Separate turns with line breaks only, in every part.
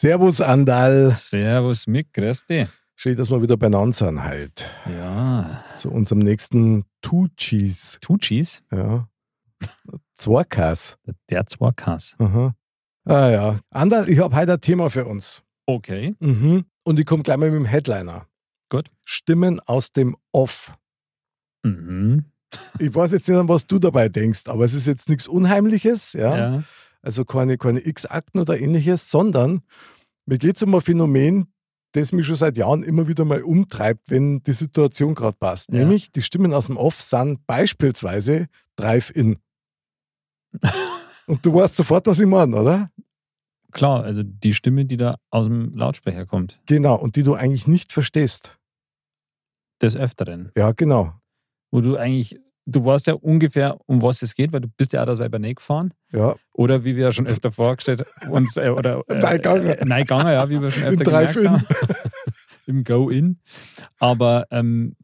Servus, Andal.
Servus, Mick, grüß dich.
Schön, dass wir wieder beieinander sind heute.
Ja.
Zu unserem nächsten Two Cheese.
Two Cheese?
Ja. Zwarkas.
Der Zwarkas.
Aha. Ah ja. Andal, ich habe heute ein Thema für uns.
Okay.
Mhm. Und ich komme gleich mal mit dem Headliner.
Gut.
Stimmen aus dem Off.
Mhm.
Ich weiß jetzt nicht, an was du dabei denkst, aber es ist jetzt nichts Unheimliches, ja.
Ja.
Also keine, keine X-Akten oder ähnliches, sondern mir geht es um ein Phänomen, das mich schon seit Jahren immer wieder mal umtreibt, wenn die Situation gerade passt.
Ja.
Nämlich die Stimmen aus dem Off sind beispielsweise Drive-In. Und du weißt sofort, was ich meine, oder?
Klar, also die Stimme, die da aus dem Lautsprecher kommt.
Genau, und die du eigentlich nicht verstehst.
Des Öfteren.
Ja, genau.
Wo du eigentlich, du weißt ja ungefähr, um was es geht, weil du bist ja auch da selber nicht gefahren.
Ja,
Oder wie wir ja schon öfter vorgestellt uns äh, oder äh,
Nein, gegangen.
äh, nein, gegangen, ja, wie wir schon öfter gemerkt
Drive-In.
haben. Im Go-In. Aber ähm,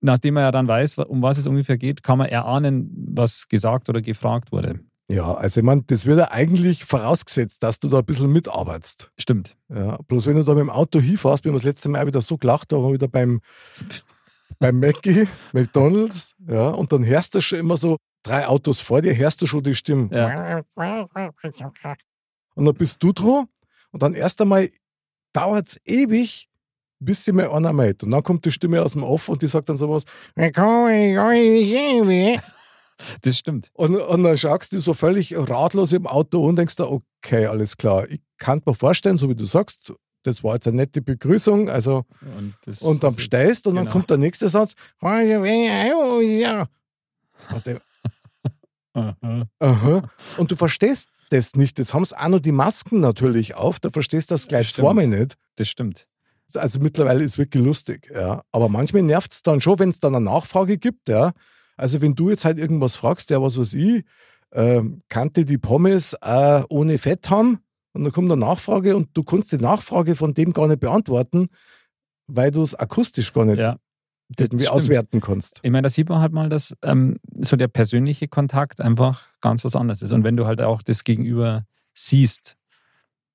nachdem man ja dann weiß, um was es ungefähr geht, kann man erahnen, was gesagt oder gefragt wurde.
ja, also ich meine, das wird ja eigentlich vorausgesetzt, dass du da ein bisschen mitarbeitest.
Stimmt.
Ja, bloß wenn du da mit dem Auto hinfährst, wir haben das letzte Mal wieder so gelacht, da waren wir wieder beim, beim Mackie, McDonalds, ja, und dann hörst du schon immer so drei Autos vor dir, hörst du schon die Stimmen.
Ja.
Und dann bist du dran und dann erst einmal dauert es ewig, bis sie mal einer meldet. Und dann kommt die Stimme aus dem Off und die sagt dann sowas,
Das stimmt.
und, und dann schaust du so völlig ratlos im Auto und denkst dir, okay, alles klar. Ich kann mir vorstellen, so wie du sagst, das war jetzt eine nette Begrüßung, also
Und, das,
und dann bestellst und dann
genau.
kommt der nächste Satz.
Aha.
aha. und du verstehst das nicht. Jetzt haben sie auch noch die Masken natürlich auf, da verstehst du das gleich zweimal nicht.
Das stimmt.
Also mittlerweile ist es wirklich lustig, ja. Aber manchmal nervt es dann schon, wenn es dann eine Nachfrage gibt, ja. Also wenn du jetzt halt irgendwas fragst, ja, was weiß ich, ähm, kannte die Pommes äh, ohne Fett haben? Und dann kommt eine Nachfrage und du kannst die Nachfrage von dem gar nicht beantworten, weil du es akustisch gar nicht
Ja.
Irgendwie auswerten kannst.
Ich meine, da sieht man halt mal, dass ähm, so der persönliche Kontakt einfach ganz was anderes ist. Und wenn du halt auch das Gegenüber siehst,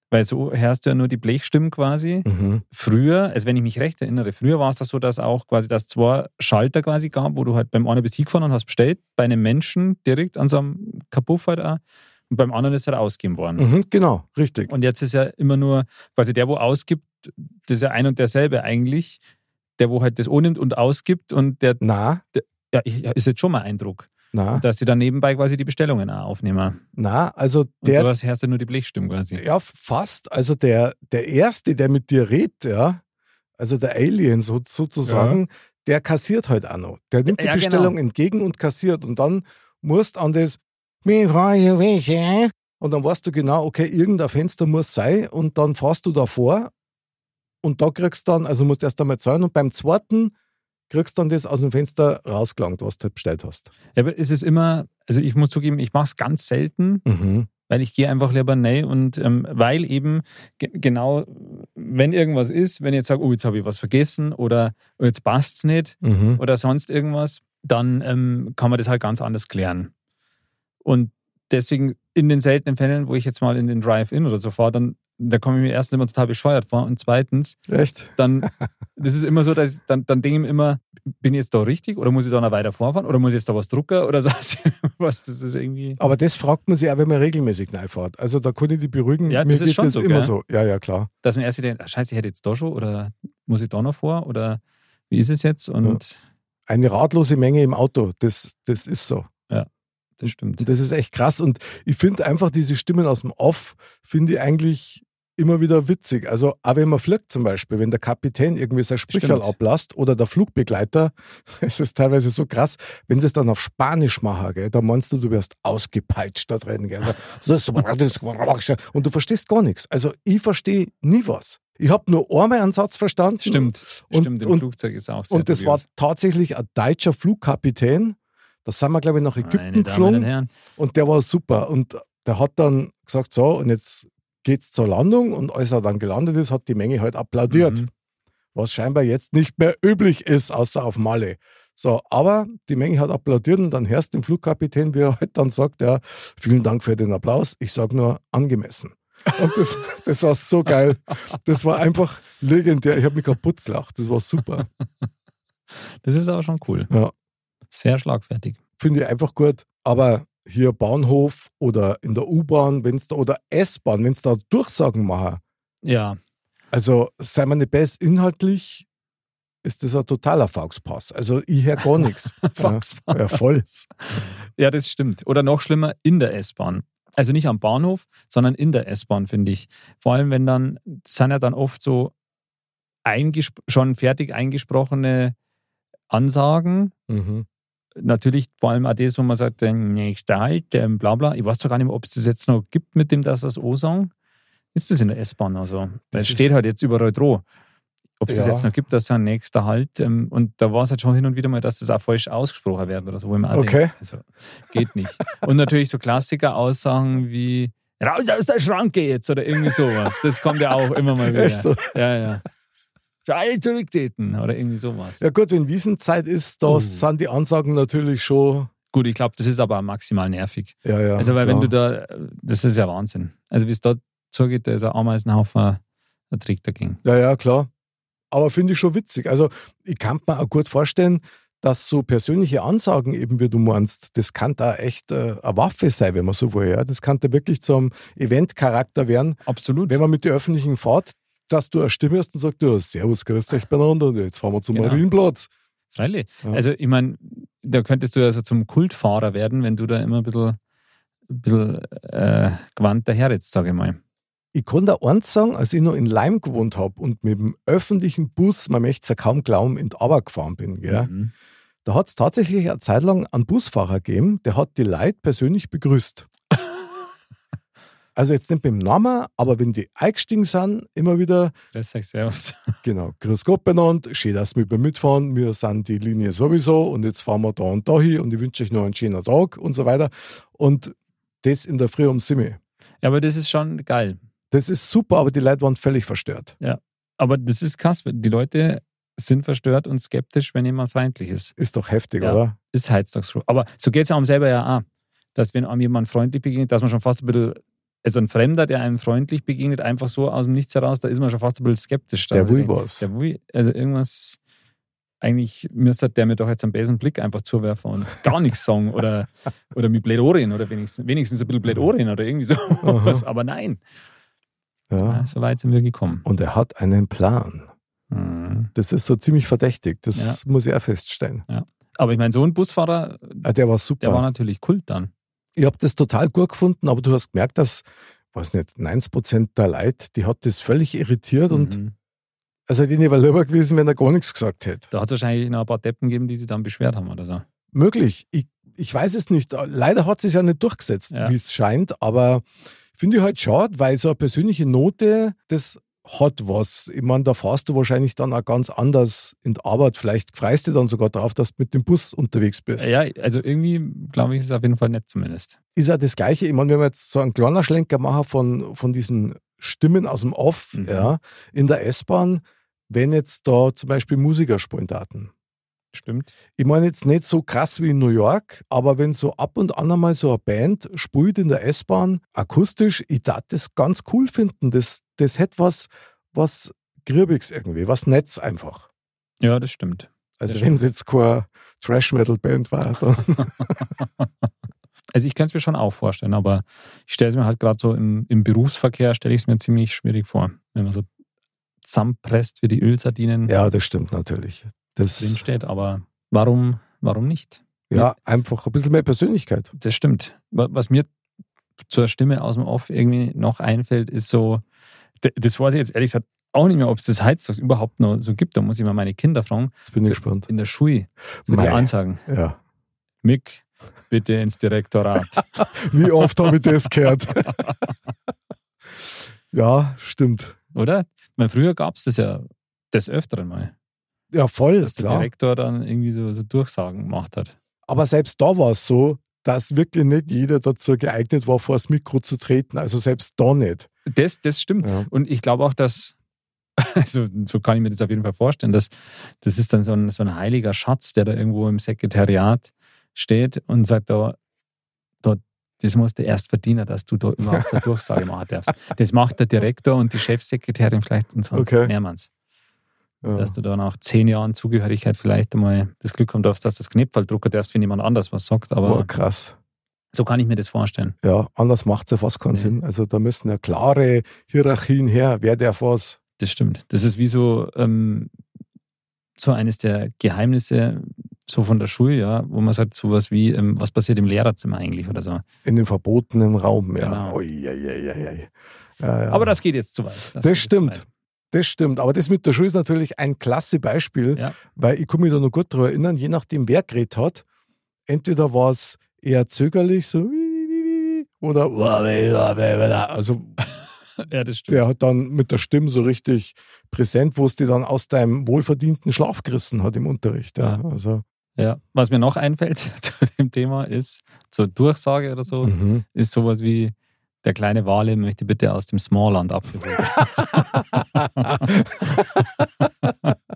weil so hörst du ja nur die Blechstimmen quasi.
Mhm.
Früher, also wenn ich mich recht erinnere, früher war es das so, dass auch quasi das zwei Schalter quasi gab, wo du halt beim einen bist hingefahren und hast bestellt, bei einem Menschen direkt an so einem Kapuff halt auch, und beim anderen ist halt ausgegeben worden.
Mhm, genau, richtig.
Und jetzt ist ja immer nur quasi der, wo ausgibt, das ist ja ein und derselbe eigentlich. Der, wo halt das annimmt und ausgibt und der,
Na,
ja, ich- ist jetzt schon mal Eindruck,
na,
dass sie dann nebenbei quasi die Bestellungen auch aufnehmen.
na, also
Und
der,
du hast, ja nur die Blechstimmen quasi.
ja, fast, also der, der Erste, der mit dir redet, ja, also der Alien so, sozusagen, der kassiert halt auch noch. Der nimmt die
Ja, genau.
Bestellung entgegen und kassiert und dann musst an das und dann weißt du genau, okay, irgendein Fenster muss sein und dann fährst du davor und da kriegst du dann, also musst erst einmal zahlen und beim zweiten kriegst du dann das aus dem Fenster rausgelangt, was du halt bestellt hast.
Ja, aber es ist immer, also ich muss zugeben, ich mache es ganz selten,
Mhm.
weil ich gehe einfach lieber nein und ähm, weil eben ge genau, wenn irgendwas ist, wenn ich jetzt sage, oh, jetzt habe ich was vergessen oder oh, jetzt passt es nicht
Mhm.
oder sonst irgendwas, dann ähm, kann man das halt ganz anders klären. Und deswegen in den seltenen Fällen, wo ich jetzt mal in den Drive-In oder so fahre, dann da komme ich mir erstens immer total bescheuert vor und zweitens,
Echt?
dann, das ist immer so, dass ich, dann, dann denke ich mir immer, bin ich jetzt da richtig oder muss ich da noch weiter vorfahren oder muss ich jetzt da was drucken oder so, was, das ist irgendwie...
Aber das fragt man sich auch, wenn man regelmäßig reinfährt. Also da kann ich die beruhigen.
Ja,
Mir
das ist schon
das
so,
immer
gell?
so. Ja, ja, klar.
dass man erst denkt, ah, scheiße, ich hätte jetzt da schon oder muss ich da noch vor oder wie ist es jetzt? Und
Eine ratlose Menge im Auto, das, das ist so.
Das stimmt.
Und das ist echt krass. Und ich finde einfach diese Stimmen aus dem Off, finde ich eigentlich immer wieder witzig. Also, auch wenn man fliegt zum Beispiel, wenn der Kapitän irgendwie sein Sprücherl ablasst oder der Flugbegleiter, es ist teilweise so krass, wenn sie es dann auf Spanisch machen, gell, da meinst du, du wirst ausgepeitscht da drin. Gell. Und du verstehst gar nichts. Also, ich verstehe nie was. Ich habe nur einmal einen Satz verstanden.
Stimmt, und, stimmt, im
und,
Flugzeug ist auch sehr
Und das war tatsächlich ein deutscher Flugkapitän. Da sind wir, glaube ich, nach Ägypten geflogen. Und der war super. Und der hat dann gesagt, so, und jetzt geht's zur Landung. Und als er dann gelandet ist, hat die Menge halt applaudiert. Mhm. Was scheinbar jetzt nicht mehr üblich ist, außer auf Malle. So, aber die Menge hat applaudiert und dann hörst den Flugkapitän, wie er halt dann sagt, ja, vielen Dank für den Applaus. Ich sage nur angemessen. Und das, das war so geil. Das war einfach legendär. Ich habe mich kaputt gelacht. Das war super.
Das ist aber schon cool.
Ja.
Sehr schlagfertig.
Finde ich einfach gut. Aber hier Bahnhof oder in der U-Bahn, wenn es da oder S-Bahn, wenn es da Durchsagen machen.
Ja.
Also, sei mal nicht best inhaltlich ist das ein totaler Fauxpass. Also ich höre gar nichts.
Fauxpass.
Ja, voll.
Ja, das stimmt. Oder noch schlimmer, in der S-Bahn. Also nicht am Bahnhof, sondern in der S-Bahn, finde ich. Vor allem, wenn dann, sind ja dann oft so schon fertig eingesprochene Ansagen. Mhm. Natürlich vor allem auch das, wo man sagt, der nächste Halt, ähm, bla bla. Ich weiß doch gar nicht mehr, ob es das jetzt noch gibt mit dem, dass das O-Song. Ist das in der S-Bahn also? Das steht halt jetzt überall droh ob es ja. das jetzt noch gibt, dass ein nächster Halt. Ähm, und da war es halt schon hin und wieder mal, dass das auch falsch ausgesprochen wird oder so. Wo
okay.
Denkt, also, geht nicht. und natürlich so Klassiker-Aussagen wie raus aus der Schranke jetzt oder irgendwie sowas. Das kommt ja auch immer mal wieder.
Echt?
Ja, ja. Alle zurücktreten oder irgendwie sowas.
Ja gut, wenn Wiesenzeit ist, da uh. sind die Ansagen natürlich schon
Gut, ich glaube, das ist aber maximal nervig.
Ja, ja.
Also, weil klar. wenn du da, das ist ja Wahnsinn. Also, wie es dort zugeht, da ist ein Ameisenhaufen, der Trick dagegen.
Ja, ja, klar aber finde ich schon witzig. Also ich kann mir auch gut vorstellen, dass so persönliche Ansagen, eben wie du meinst, das kann da echt äh, eine Waffe sein, wenn man so will. Ja? Das kann da wirklich zum Eventcharakter werden.
Absolut.
Wenn man mit der öffentlichen Fahrt, dass du eine Stimme hast und sagst, du, Servus, grüß euch beieinander, jetzt fahren wir zum genau. Marienplatz.
Freilich. Ja. Also ich meine, da könntest du also zum Kultfahrer werden, wenn du da immer ein bisschen, ein bisschen äh, gewandt daher jetzt, sage ich mal.
Ich kann da eins sagen, als ich noch in Leim gewohnt habe und mit dem öffentlichen Bus, man möchte es ja kaum glauben, in die Arbeit gefahren bin, gell? Mhm. da hat es tatsächlich eine Zeit lang einen Busfahrer gegeben, der hat die Leute persönlich begrüßt. Also jetzt nicht beim Namen, aber wenn die eingestiegen sind, immer wieder.
Das sagst Servus.
Genau, grüß Gott benannt, schön, dass wir mitfahren, wir sind die Linie sowieso und jetzt fahren wir da und da hin und ich wünsche euch noch einen schönen Tag und so weiter. Und das in der Früh um Simme.
Ja, aber das ist schon geil.
Das ist super, aber die Leute waren völlig verstört.
Ja, aber das ist krass. Die Leute sind verstört und skeptisch, wenn jemand freundlich ist.
Ist doch heftig, ja, oder?
Ist Heiztagsruhe. Aber so geht es ja einem selber ja auch. Dass wenn einem jemand freundlich begegnet, dass man schon fast ein bisschen, also ein Fremder, der einem freundlich begegnet, einfach so aus dem Nichts heraus, da ist man schon fast ein bisschen skeptisch.
Der was.
Der will, also irgendwas, eigentlich müsste der mir doch jetzt einen besseren Blick einfach zuwerfen und gar nichts sagen oder, oder mit Blädorin oder wenigstens, wenigstens ein bisschen Blädorin oder irgendwie sowas. Aber nein.
Ja. ja.
so weit sind wir gekommen.
Und er hat einen Plan. Mhm. Das ist so ziemlich verdächtig. Das ja. muss ich auch feststellen.
Ja. Aber ich meine, so ein Busfahrer,
ah, der war super.
Der war natürlich Kult dann.
Ich habe das total gut gefunden, aber du hast gemerkt, dass, weiß nicht, 90% der Leute, die hat das völlig irritiert mhm. und also denen wäre lieber gewesen, wenn er gar nichts gesagt hätte.
Da hat es wahrscheinlich noch ein paar Deppen gegeben, die sich dann beschwert haben oder so.
Möglich. Ich, ich weiß es nicht. Leider hat es ja nicht durchgesetzt, ja. wie es scheint, aber Finde ich halt schade, weil so eine persönliche Note, das hat was. Ich meine, da fahrst du wahrscheinlich dann auch ganz anders in der Arbeit. Vielleicht freust du dann sogar drauf, dass du mit dem Bus unterwegs bist.
Ja, also irgendwie glaube ich, ist es auf jeden Fall nett zumindest.
Ist ja das Gleiche. Ich meine, wenn wir jetzt so einen kleinen Schlenker machen von, von diesen Stimmen aus dem Off mhm. ja, in der S-Bahn, wenn jetzt da zum Beispiel Musiker spielen Daten.
Stimmt.
Ich meine jetzt nicht so krass wie in New York, aber wenn so ab und an einmal so eine Band spielt in der S-Bahn, akustisch, ich darf das ganz cool finden. Das, das hätte was, was Griebiges irgendwie, was Netz einfach.
Ja, das stimmt.
Also wenn es jetzt keine Trash-Metal-Band war, dann.
Also ich könnte es mir schon auch vorstellen, aber ich stelle es mir halt gerade so im, im Berufsverkehr, stelle ich es mir ziemlich schwierig vor, wenn man so zusammenpresst wie die Ölsardinen.
Ja, das stimmt natürlich
das drinsteht, aber warum, warum nicht?
Ja, einfach ein bisschen mehr Persönlichkeit.
Das stimmt. Was mir zur Stimme aus dem Off irgendwie noch einfällt, ist so Das weiß ich jetzt ehrlich gesagt auch nicht mehr, ob es das heutzutage überhaupt noch so gibt. Da muss ich mal meine Kinder fragen.
Jetzt bin ich
So
gespannt.
In der Schule. So die. Ansagen.
Ja.
Mick, bitte ins Direktorat.
Wie oft habe ich das gehört? ja, stimmt.
Oder? Weil früher gab es das ja des Öfteren mal,
Ja, voll,
dass der
klar.
Direktor dann irgendwie so, so Durchsagen gemacht hat.
Aber selbst da war es so, dass wirklich nicht jeder dazu geeignet war, vor das Mikro zu treten. Also selbst da nicht.
Das, das stimmt.
Ja.
Und ich glaube auch, dass, also so kann ich mir das auf jeden Fall vorstellen, dass das ist dann so ein, so ein heiliger Schatz, der da irgendwo im Sekretariat steht und sagt, da, da, das musst du erst verdienen, dass du da überhaupt so eine Durchsage machen darfst. Das macht der Direktor und die Chefsekretärin vielleicht und sonst
Okay.
mehrmals.
Ja.
Dass du da nach zehn Jahren Zugehörigkeit vielleicht einmal das Glück haben darfst, dass du das Knepfall drucken darfst, wenn jemand anders was sagt. Aber
Boah, krass.
so kann ich mir das vorstellen.
Ja, anders macht es ja fast keinen
Nee.
Sinn. Also da müssen ja klare Hierarchien her. Wer darf was?
Das stimmt. Das ist wie so, ähm, so eines der Geheimnisse so von der Schule, ja, wo man sagt, sowas wie, ähm, was passiert im Lehrerzimmer eigentlich oder so.
In dem verbotenen Raum. Ja.
Genau.
Ui, ei, ei. Ja, ja.
Aber das geht jetzt zu weit.
Das
jetzt
stimmt.
weit.
Das stimmt, aber das mit der Schule ist natürlich ein klasse Beispiel,
Ja.
weil ich kann mich da noch gut daran erinnern, je nachdem wer geredet hat, entweder war es eher zögerlich, so oder also
Ja, das stimmt.
der hat dann mit der Stimme so richtig präsent, wo es dir dann aus deinem wohlverdienten Schlaf gerissen hat im Unterricht. Ja.
Ja.
Also,
Ja. Was mir noch einfällt zu dem Thema ist, zur Durchsage oder so,
mhm.
ist sowas wie, der kleine Wale möchte bitte aus dem Smallland abgeholt werden.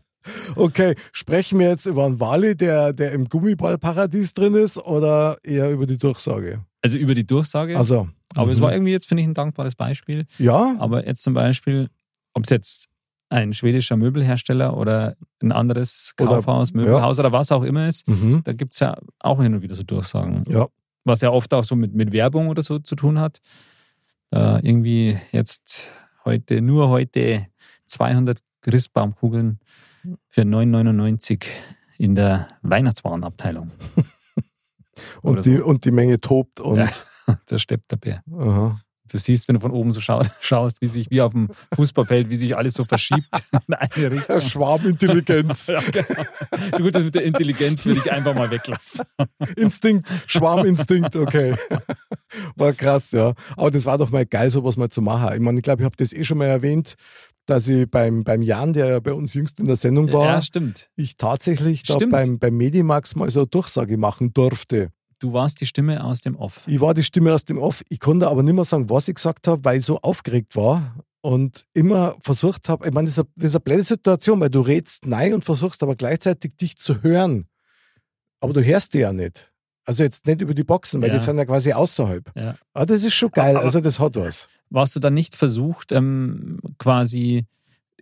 Okay, sprechen wir jetzt über einen Wally, der, der im Gummiballparadies drin ist, oder eher über die Durchsage?
Also über die Durchsage.
Also,
aber es
mhm.
war irgendwie jetzt, finde ich, ein dankbares Beispiel.
ja,
Aber jetzt zum Beispiel, ob es jetzt ein schwedischer Möbelhersteller oder ein anderes
Oder-
Kaufhaus, Möbelhaus oder was auch immer ist,
mhm.
da gibt es ja auch hin und wieder so Durchsagen.
ja,
Was ja oft auch so mit, mit Werbung oder so zu tun hat. Da irgendwie jetzt heute, nur heute 200 Christbaumkugeln für 9,99 in der Weihnachtswarenabteilung.
Und die, und die Menge tobt und
Ja. Da steppt der Bär.
aha.
Du siehst, wenn du von oben so schau schaust, wie sich wie auf dem Fußballfeld, wie sich alles so verschiebt in eine Richtung.
Schwarmintelligenz,
Ja, genau. Du, das mit der Intelligenz würde ich einfach mal weglassen.
Instinkt, Schwarminstinkt, okay. War krass, ja. Aber das war doch mal geil, sowas mal zu machen. Ich meine, ich glaube, ich habe das eh schon mal erwähnt, dass ich beim, beim Jan, der ja bei uns jüngst in der Sendung war,
Ja, stimmt.
ich tatsächlich da
Stimmt.
beim, beim Medimax mal so eine Durchsage machen durfte.
Du warst die Stimme aus dem Off.
Ich war die Stimme aus dem Off. Ich konnte aber nicht mehr sagen, was ich gesagt habe, weil ich so aufgeregt war und immer versucht habe, ich meine, das ist, eine, das ist eine blöde Situation, weil du redst nein und versuchst aber gleichzeitig dich zu hören. Aber du hörst die ja nicht. Also jetzt nicht über die Boxen, weil
Ja.
die sind ja quasi außerhalb.
Ja.
Aber das ist schon geil,
Aber-
also das hat was.
Warst du dann nicht versucht, ähm, quasi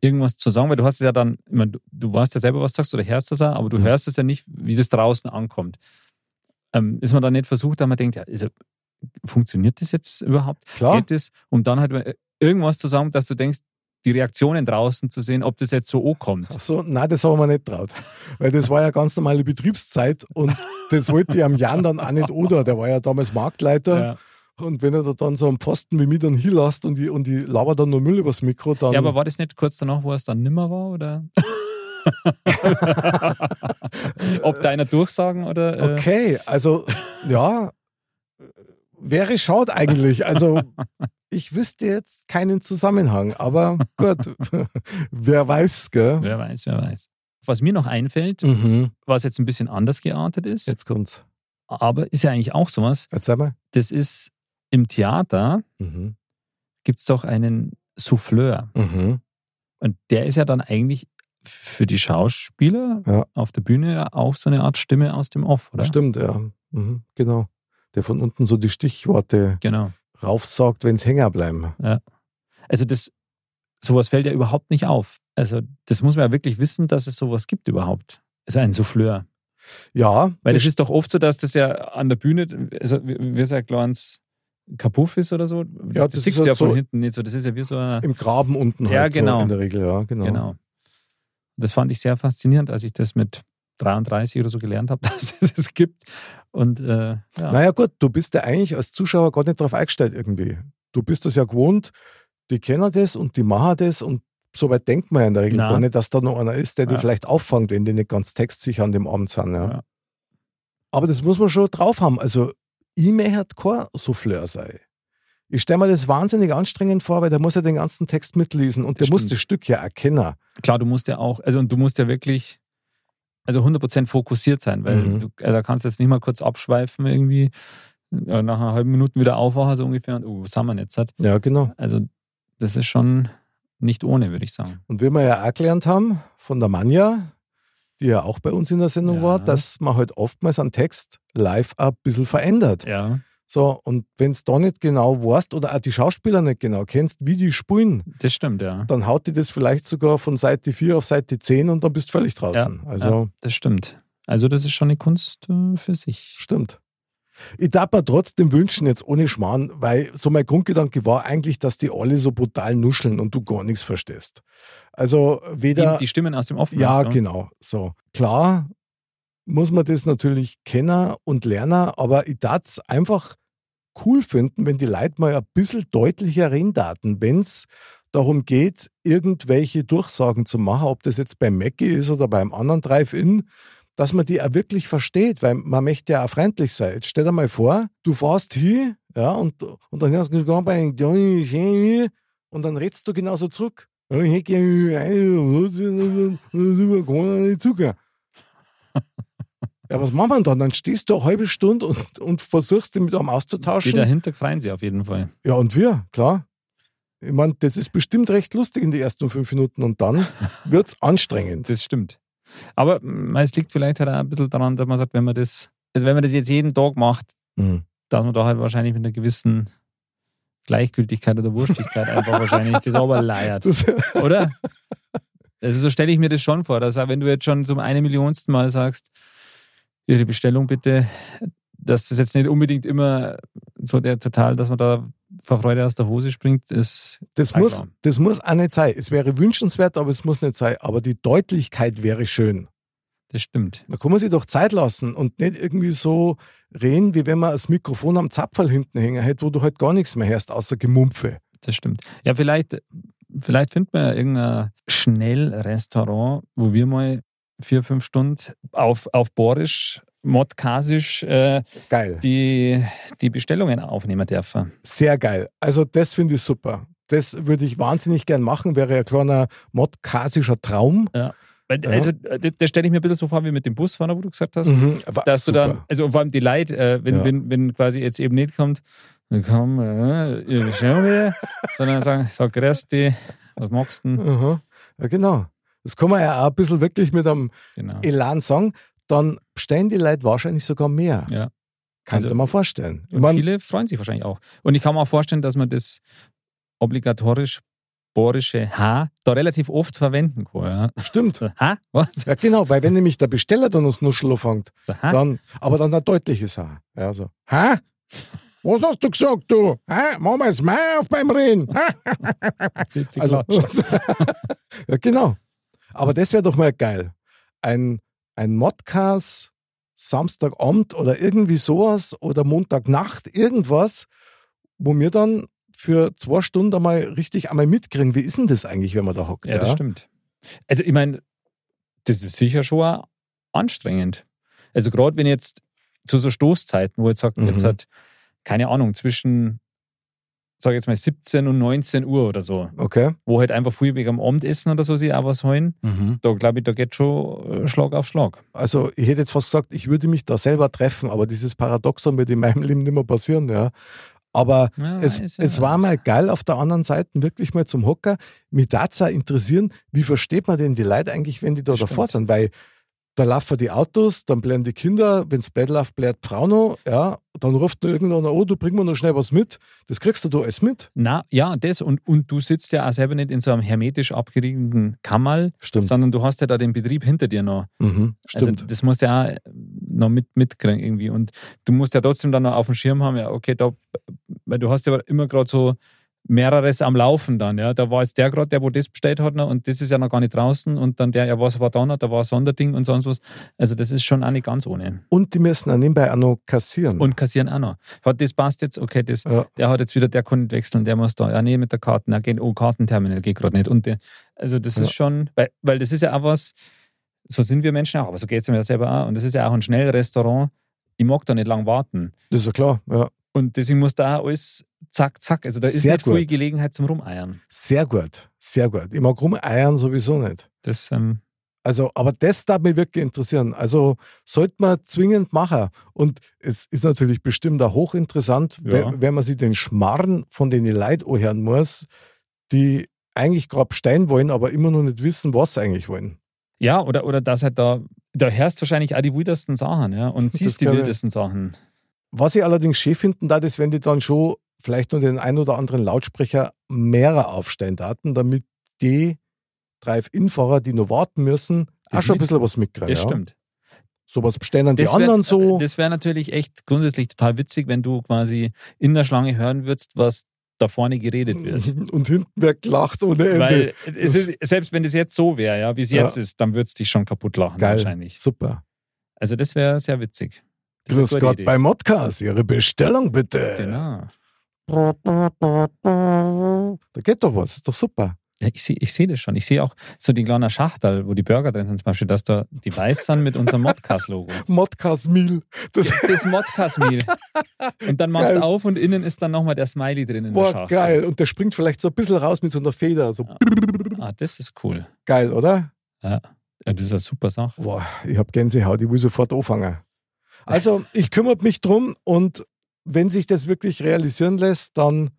irgendwas zu sagen? Weil du hast es ja dann, ich meine, du, du weißt ja selber, was du sagst oder hörst das ja, aber du
Mhm.
hörst es ja nicht, wie das draußen ankommt. Ähm, ist man dann nicht versucht, da man denkt, ja, er- funktioniert das jetzt überhaupt?
Klar.
Geht das? Um dann halt mal irgendwas zu sagen, dass du denkst, die Reaktionen draußen zu sehen, ob das jetzt so ankommt.
Ach so, nein, das haben wir nicht traut. Weil das war ja ganz normale Betriebszeit und das wollte ich am Jan dann auch nicht oder. Der war ja damals Marktleiter.
Ja.
Und wenn er da dann so einen Pfosten wie mich dann hinlässt und die, und die labert dann nur Müll übers Mikro, dann.
ja, aber war das nicht kurz danach, wo es dann nimmer war? Oder? Ob deiner Durchsagen oder. Äh,
okay, also ja, wäre schade eigentlich. Also ich wüsste jetzt keinen Zusammenhang, aber gut, wer weiß, gell?
Wer weiß, wer weiß. Was mir noch einfällt,
Mhm.
was jetzt ein bisschen anders geartet ist,
Jetzt kommt's.
aber ist ja eigentlich auch sowas,
Erzähl mal.
das ist im Theater
Mhm.
gibt es doch einen Souffleur.
Mhm.
Und der ist ja dann eigentlich für die Schauspieler
Ja.
auf der Bühne ja auch so eine Art Stimme aus dem Off, oder?
Stimmt, ja. Mhm. Genau. Der von unten so die Stichworte
Genau.
raufsaugt, wenn es hängen bleiben.
Also das, sowas fällt ja überhaupt nicht auf. Also das muss man ja wirklich wissen, dass es sowas gibt überhaupt. Also ein Souffleur.
Ja,
Weil
das
es ist doch oft so, dass das ja an der Bühne, also es ja kleines Kapuff ist oder so. Das,
Ja,
das,
das
siehst du ja
halt
von
so-
hinten nicht so. Das ist ja wie so ein,
im Graben unten
Ja,
halt
genau.
so in der Regel, ja, genau.
Genau. Das fand ich sehr faszinierend, als ich das mit 33 oder so gelernt habe, dass es das gibt. Und äh, ja.
Naja gut, du bist ja eigentlich als Zuschauer gar nicht darauf eingestellt irgendwie. Du bist das ja gewohnt, die kennen das und die machen das und so weit denkt man ja in der Regel
Na.
gar nicht, dass da noch einer ist, der die
Ja.
vielleicht auffangt, wenn die nicht ganz textsicher an dem Abend sind. Ja.
Ja.
Aber das muss man schon drauf haben. Also, ich möchte kein Souffleur sein. Ich stelle mir das wahnsinnig anstrengend vor, weil der muss ja den ganzen Text mitlesen und
Das
der muss
stimmt.
das Stück ja erkennen.
Klar, du musst ja auch, also und du musst ja wirklich, also 100% fokussiert sein, weil
Mhm.
du also da kannst jetzt nicht mal kurz abschweifen irgendwie, äh, nach einer halben Minute wieder aufwachen, so ungefähr, und oh, was haben wir jetzt?
Ja, genau.
Also, das ist schon nicht ohne, würde ich sagen.
Und wie wir ja auch gelernt haben von der Manja, die ja auch bei uns in der Sendung
Ja.
war, dass man halt oftmals einen Text live ein bisschen verändert.
Ja,
So, und wenn es da nicht genau weißt oder auch die Schauspieler nicht genau kennst, wie die spielen,
das stimmt, ja.
dann haut die das vielleicht sogar von Seite 4 auf Seite 10 und dann bist du völlig draußen. also
ja, das stimmt. Also, das ist schon eine Kunst äh, für sich.
stimmt. Ich darf mir trotzdem wünschen, jetzt ohne Schmarrn, weil so mein Grundgedanke war eigentlich, dass die alle so brutal nuscheln und du gar nichts verstehst. Also weder.
Die, die Stimmen aus dem Off.
Ja, genau. So. Klar muss man das natürlich kennen und lernen, aber ich darf es einfach cool finden, wenn die Leute mal ein bisschen deutlicher reden daten, wenn es darum geht, irgendwelche Durchsagen zu machen, ob das jetzt beim Mackie ist oder beim anderen Drive-In, dass man die auch wirklich versteht, weil man möchte ja auch freundlich sein. Jetzt stell dir mal vor, du fährst hier, ja, und, und dann hörst du bei und dann redst du genauso zurück. Nicht Zucker. Ja, was machen wir dann? Dann stehst du eine halbe Stunde und, und versuchst, dich mit einem
Die
auszutauschen.
dahinter freuen sie auf jeden Fall.
Ja, und wir, klar. Ich meine, das ist bestimmt recht lustig in den ersten fünf Minuten und dann wird es anstrengend.
Das stimmt. Aber mm, es liegt vielleicht halt auch ein bisschen daran, dass man sagt, wenn man das, also wenn man das jetzt jeden Tag macht,
Mhm.
dass man da halt wahrscheinlich mit einer gewissen Gleichgültigkeit oder Wurstigkeit einfach wahrscheinlich das aber leiert. Oder? Also so stelle ich mir das schon vor, dass auch wenn du jetzt schon zum eine Millionsten Mal sagst, Ihre Bestellung bitte, dass das jetzt nicht unbedingt immer so der total, dass man da vor Freude aus der Hose springt, ist
das, muss, das muss auch nicht sein. Es wäre wünschenswert, aber es muss nicht sein. Aber die Deutlichkeit wäre schön.
das stimmt.
Da kann man sich doch Zeit lassen und nicht irgendwie so reden, wie wenn man das Mikrofon am Zapferl hinten hängen hätte, wo du halt gar nichts mehr hörst, außer Gemumpfe.
Das stimmt. Ja, vielleicht, vielleicht finden wir ja irgendein Schnellrestaurant, wo wir mal vier, fünf Stunden auf, auf Borisch, Modkasisch äh,
Geil.
die, die Bestellungen aufnehmen dürfen.
Sehr geil. Also das finde ich super. Das würde ich wahnsinnig gern machen. Wäre ein kleiner modkasischer Traum. Ja.
Also, das, das stelle ich mir ein bisschen so vor wie mit dem Busfahrer, wo du gesagt hast,
Mhm,
dass
super.
du dann, also vor allem die Leute, äh, wenn,
Ja.
wenn, wenn quasi jetzt eben nicht kommt, dann komm, äh, Bestellung wieder, sondern sagen, sag, grüß dich, was magst du denn?
Aha. Ja, genau. Das kann man ja auch ein bisschen wirklich mit einem
Genau.
Elan sagen. Dann bestellen die Leute wahrscheinlich sogar mehr.
Ja.
Kann
Also-
ich mir vorstellen.
Und
mein,
viele freuen sich wahrscheinlich auch. Und ich kann mir auch vorstellen, dass man das obligatorisch borische H da relativ oft verwenden kann. Ja.
stimmt.
So, ha? Was?
Ja, genau, weil wenn nämlich der Besteller dann das Nuschel fängt,
So, ha?
dann, aber dann ein deutliches H. Ja, so. Hä? Was hast du gesagt, du? Hä? Machen wir es mehr auf beim Reden? Also, ja, genau. Aber das wäre doch mal geil. Ein, ein Modcast Samstagabend oder irgendwie sowas oder Montagnacht, irgendwas, wo wir dann für zwei Stunden einmal richtig einmal mitkriegen, wie ist denn das eigentlich, wenn man da hockt?
ja, das stimmt. Also ich meine, das ist sicher schon anstrengend. Also gerade wenn jetzt zu so Stoßzeiten, wo jetzt sagt,
Mhm.
jetzt hat, keine Ahnung, zwischen, sag ich jetzt mal, 17 und 19 Uhr oder so,
Okay.
wo halt einfach früh wegen am Abendessen oder so sie auch was holen,
Mhm.
da glaube ich, da geht schon äh, Schlag auf Schlag.
Also ich hätte jetzt fast gesagt, ich würde mich da selber treffen, aber dieses Paradoxon wird in meinem Leben nicht mehr passieren, ja. Aber
Ja,
es, es war mal geil auf der anderen Seite, wirklich mal zum Hocker. Mich darf interessieren, wie versteht man denn die Leute eigentlich, wenn die da
Das
davor
stimmt.
sind? Weil da laufen die Autos, dann bleiben die Kinder, wenn es Bett läuft, bleibt die Frau noch, ja, dann ruft nur irgendeiner, oh, du bring mir noch schnell was mit. Das kriegst du da alles mit.
Na, ja, das und, und du sitzt ja auch selber nicht in so einem hermetisch abgeriegelten Kammerl,
Stimmt.
sondern du hast ja da den Betrieb hinter dir noch.
Mhm, stimmt.
Also das musst du ja auch noch mit, mitkriegen irgendwie. Und du musst ja trotzdem dann noch auf dem Schirm haben, ja, okay, da, weil du hast ja immer gerade so mehreres am Laufen dann. Ja. Da war jetzt der gerade, der wo das bestellt hat noch, und das ist ja noch gar nicht draußen und dann der, ja, was war da noch, da war ein Sonderding und sonst was. Also das ist schon auch nicht ganz ohne.
Und die müssen auch nebenbei auch noch kassieren.
Und kassieren auch noch. Hat das passt jetzt, okay, das,
Ja.
der hat jetzt wieder, der kann nicht wechseln, der muss da, ja nee, mit der Karte, na, geht, oh, Kartenterminal geht gerade nicht. Und der, also das
Ja.
ist schon, weil, weil das ist ja auch was, so sind wir Menschen auch, aber so geht es mir ja selber auch. Und das ist ja auch ein Schnellrestaurant. Ich mag da nicht lang warten.
das ist ja klar, ja.
Und deswegen muss da alles zack, zack. Also da ist
Sehr
nicht viel
gut.
Gelegenheit zum Rumeiern.
Sehr gut, sehr gut. Ich mag rumeiern sowieso nicht.
Das, ähm,
Also, aber das darf mich wirklich interessieren. Also, sollte man zwingend machen. Und es ist natürlich bestimmt auch hochinteressant,
Ja.
wenn, man sich den Schmarrn von den Leuten anhören muss, die eigentlich gerade Stein wollen, aber immer noch nicht wissen, was sie eigentlich wollen.
ja, oder, oder dass halt da, da hörst du wahrscheinlich auch die wildesten Sachen, ja, und
Das
siehst die
glaub ich.
wildesten Sachen.
Was ich allerdings schön finden da ist, wenn die dann schon vielleicht nur den ein oder anderen Lautsprecher mehrer aufstellen daten, damit die Drive-In-Fahrer, die noch warten müssen, auch
Das
schon ein bisschen was mitkriegen.
Das
ja.
stimmt.
Sowas bestellen dann die
wär-
anderen so.
Das wäre natürlich echt grundsätzlich total witzig, wenn du quasi in der Schlange hören würdest, was da vorne geredet wird.
Und hinten wird gelacht ohne Ende.
Weil ist, selbst wenn das jetzt so wäre, ja, wie es
Ja.
jetzt ist, dann würdest du dich schon kaputt lachen
Geil,
wahrscheinlich.
super.
Also das wäre sehr witzig. Das
Grüß Gott bei Modcast, Ihre Bestellung bitte.
Genau.
Da geht doch was, ist doch super.
Ja, ich sehe ich seh das schon. Ich sehe auch so die kleine Schachtel, wo die Burger drin sind, zum Beispiel, dass da die weiß sind mit unserem Modcast-Logo.
Modcast Meal. Das
Das Modcast-Meal. Und dann machst du auf und innen ist dann nochmal der Smiley drin in der
war
Schachtel.
geil. Und der springt vielleicht so ein bisschen raus mit so einer Feder. So
Ah, das ist cool.
geil, oder?
Ja, das ist eine super Sache.
Boah, ich hab Gänsehaut, ich will sofort anfangen. Also, ich kümmere mich drum und wenn sich das wirklich realisieren lässt, dann,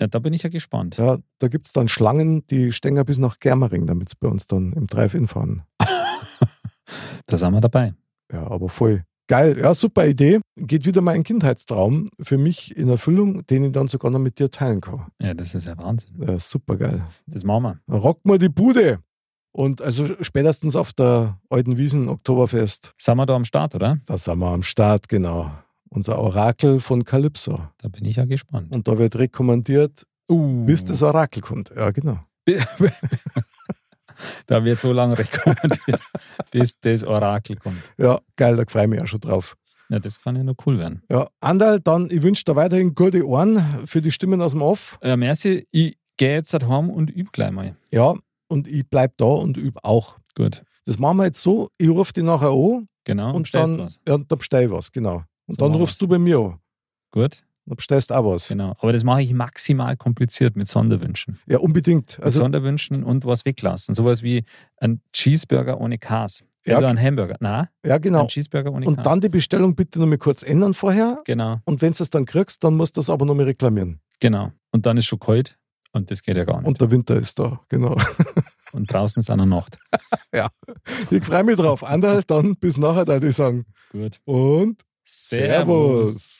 Ja, da bin ich ja gespannt.
ja, da gibt es dann Schlangen, die stehen bis nach Germering, damit sie bei uns dann im Drive-In fahren.
Da sind wir dabei.
Ja, aber voll. Geil, ja, super Idee. Geht wieder mein Kindheitstraum für mich in Erfüllung, den ich dann sogar noch mit dir teilen kann.
Ja, das ist ja Wahnsinn.
Ja, super geil.
Das machen wir.
Rock mal die Bude. Und also spätestens auf der alten Wiesen Oktoberfest,
Sind wir da am Start, oder?
da sind wir am Start, genau. Unser Orakel von Calypso.
Da bin ich ja gespannt.
Und da wird rekommandiert,
Uh,
bis das Orakel kommt. Ja, genau.
da wird so lange rekommendiert, bis das Orakel kommt.
Ja, geil, da freue ich mich auch schon drauf.
Ja, das kann ja nur cool werden.
Ja, Andal, dann, ich wünsche dir weiterhin gute Ohren für die Stimmen aus dem Off.
Ja, merci. Ich gehe jetzt heim und übe gleich mal.
Ja, und ich bleib da und übe auch.
Gut,
Das machen wir jetzt so, ich rufe dich nachher an
genau.
und dann,
was.
ja, dann bestell ich was, genau. Und
So
dann rufst du bei mir an.
Gut,
Dann bestellst auch was.
genau. Aber das mache ich maximal kompliziert mit Sonderwünschen.
Ja, unbedingt.
Mit
Also,
Sonderwünschen und was weglassen. Sowas wie ein Cheeseburger ohne Käse.
Ja,
Also ein Hamburger. Nein,
ja, genau.
ein Cheeseburger ohne
Und
Käse.
dann die Bestellung bitte noch mal kurz ändern vorher.
Genau,
Und wenn du es dann kriegst, dann musst du das aber noch mal reklamieren.
genau. Und dann ist schon kalt und das geht ja gar nicht.
Und der Winter ist da, genau.
Und draußen ist eine Nacht.
Ich freue mich drauf. Andal, dann bis nachher, da ich sagen.
Gut.
Und Servus.